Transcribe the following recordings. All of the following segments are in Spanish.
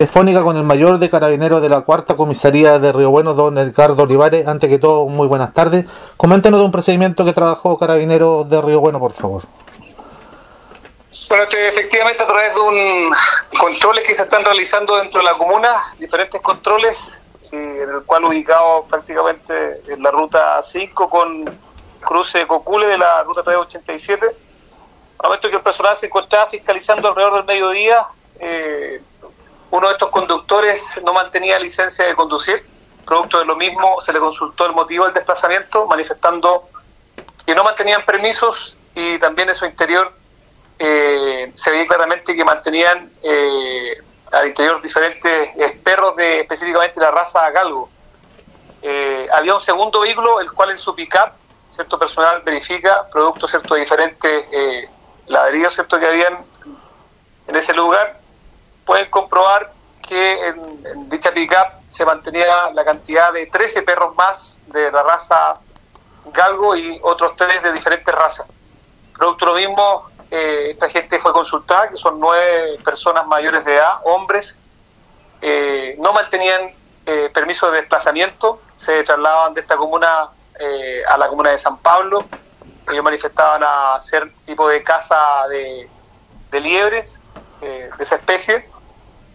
telefónica con el mayor de carabineros de la cuarta comisaría de Río Bueno, don Edgardo Olivares. Antes que todo, muy buenas tardes. Coméntenos de un procedimiento que trabajó Carabineros de Río Bueno, por favor. Bueno, efectivamente a través de un controles que se están realizando dentro de la comuna, diferentes controles, en el cual ubicado prácticamente en la ruta 5 con cruce de Cocule de la ruta 387. Al momento que el personal se encontraba fiscalizando alrededor del mediodía, eh, uno de estos conductores no mantenía licencia de conducir. Producto de lo mismo, se le consultó el motivo del desplazamiento, manifestando que no mantenían permisos y también en su interior eh, se veía claramente que mantenían eh, al interior diferentes eh, perros de específicamente la raza galgo. había un segundo vehículo, el cual en su pick-up, cierto personal verifica, producto cierto de diferentes ladrillos cierto que habían en ese lugar, pueden comprobar que en, dicha pickup se mantenía la cantidad de 13 perros más de la raza galgo y otros tres de diferentes razas. Producto lo mismo, eh, esta gente fue consultada, que son nueve personas mayores de edad, hombres, eh, no mantenían eh, permiso de desplazamiento, se trasladaban de esta comuna a la comuna de San Pablo, ellos manifestaban a ser tipo de caza de liebres de esa especie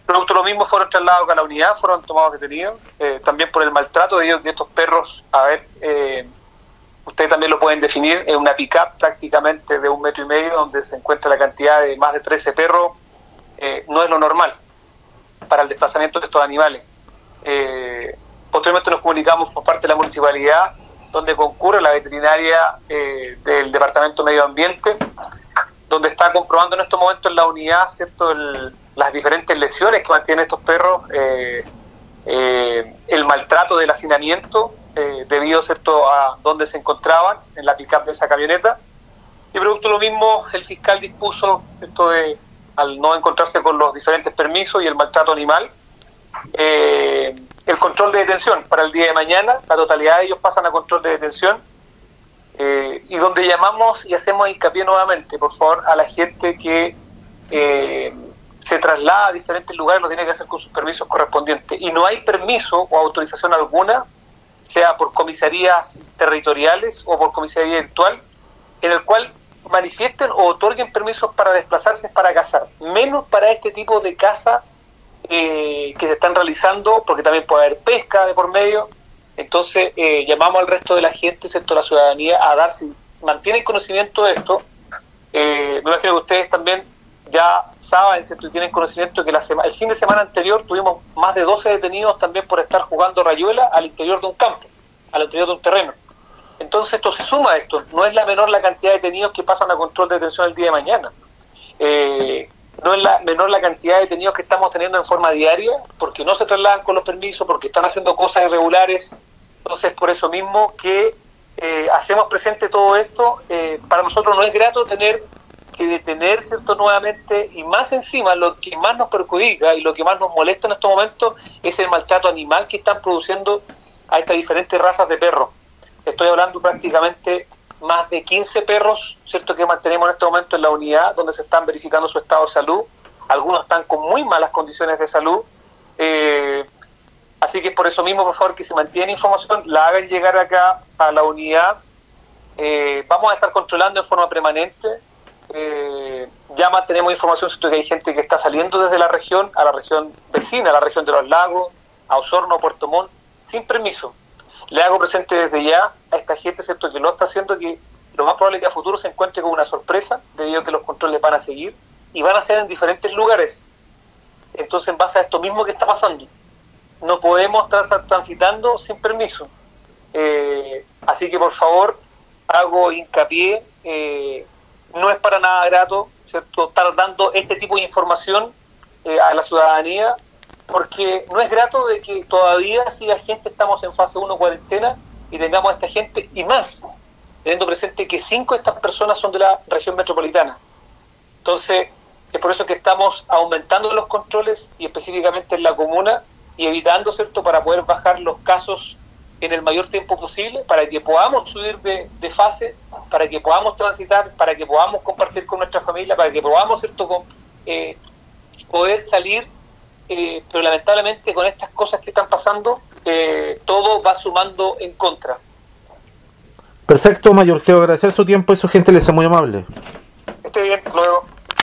Producto lo mismo fueron trasladados a la unidad, fueron tomados detenidos, eh, también por el maltrato de, ellos, de estos perros. A ver, eh, ustedes también lo pueden definir, en una pick-up prácticamente de un metro y medio, donde se encuentra la cantidad de más de 13 perros, eh, no es lo normal para el desplazamiento de estos animales. posteriormente nos comunicamos por parte de la municipalidad, donde concurre la veterinaria del Departamento de Medio Ambiente, donde está comprobando en estos momentos en la unidad, ¿cierto?, el las diferentes lesiones que mantienen estos perros, eh, eh, el maltrato del hacinamiento eh, debido ¿cierto? a donde se encontraban, en la pick de esa camioneta. Y producto de lo mismo, el fiscal dispuso, ¿cierto? De, al no encontrarse con los diferentes permisos y el maltrato animal, el control de detención para el día de mañana, la totalidad de ellos pasan a control de detención. y donde llamamos y hacemos hincapié nuevamente, por favor, a la gente que se traslada a diferentes lugares, lo tiene que hacer con sus permisos correspondientes. Y no hay permiso o autorización alguna, sea por comisarías territoriales o por comisaría virtual, en el cual manifiesten o otorguen permisos para desplazarse para cazar, menos para este tipo de caza eh, que se están realizando, porque también puede haber pesca de por medio. Entonces, eh, llamamos al resto de la gente, excepto la ciudadanía, a dar, si mantienen conocimiento de esto, eh, me imagino que ustedes también ya saben y tienen conocimiento que la el fin de semana anterior tuvimos más de 12 detenidos también por estar jugando rayuela al interior de un campo, al interior de un terreno. Entonces esto se suma a esto, no es la menor la cantidad de detenidos que pasan a control de detención el día de mañana. Eh, no es la menor la cantidad de detenidos que estamos teniendo en forma diaria, porque no se trasladan con los permisos, porque están haciendo cosas irregulares. Entonces, por eso mismo que eh, hacemos presente todo esto, eh, para nosotros no es grato tener que detener cierto nuevamente y más encima lo que más nos perjudica y lo que más nos molesta en estos momentos es el maltrato animal que están produciendo a estas diferentes razas de perros. Estoy hablando prácticamente más de 15 perros, cierto que mantenemos en este momento en la unidad donde se están verificando su estado de salud. Algunos están con muy malas condiciones de salud. Eh, así que por eso mismo, por favor, que se mantiene información, la hagan llegar acá a la unidad. Eh, vamos a estar controlando en forma permanente eh, ya tenemos información sobre que hay gente que está saliendo desde la región a la región vecina, a la región de los lagos, a Osorno, Puerto Montt, sin permiso. Le hago presente desde ya a esta gente ¿cierto? que lo está haciendo que lo más probable es que a futuro se encuentre con una sorpresa debido a que los controles van a seguir y van a ser en diferentes lugares. Entonces, en base a esto mismo que está pasando, no podemos estar transitando sin permiso. Eh, así que, por favor, hago hincapié eh, no es para nada grato ¿cierto? estar dando este tipo de información eh, a la ciudadanía, porque no es grato de que todavía siga gente, estamos en fase 1 cuarentena y tengamos a esta gente y más, teniendo presente que cinco de estas personas son de la región metropolitana. Entonces, es por eso que estamos aumentando los controles y específicamente en la comuna y evitando, ¿cierto?, para poder bajar los casos en el mayor tiempo posible para que podamos subir de, fase, para que podamos transitar, para que podamos compartir con nuestra familia, para que podamos ¿cierto? Eh, poder salir eh, pero lamentablemente con estas cosas que están pasando, eh, todo va sumando en contra. Perfecto, Mayor. Quiero agradecer su tiempo y su gente les es muy amable. Esté bien.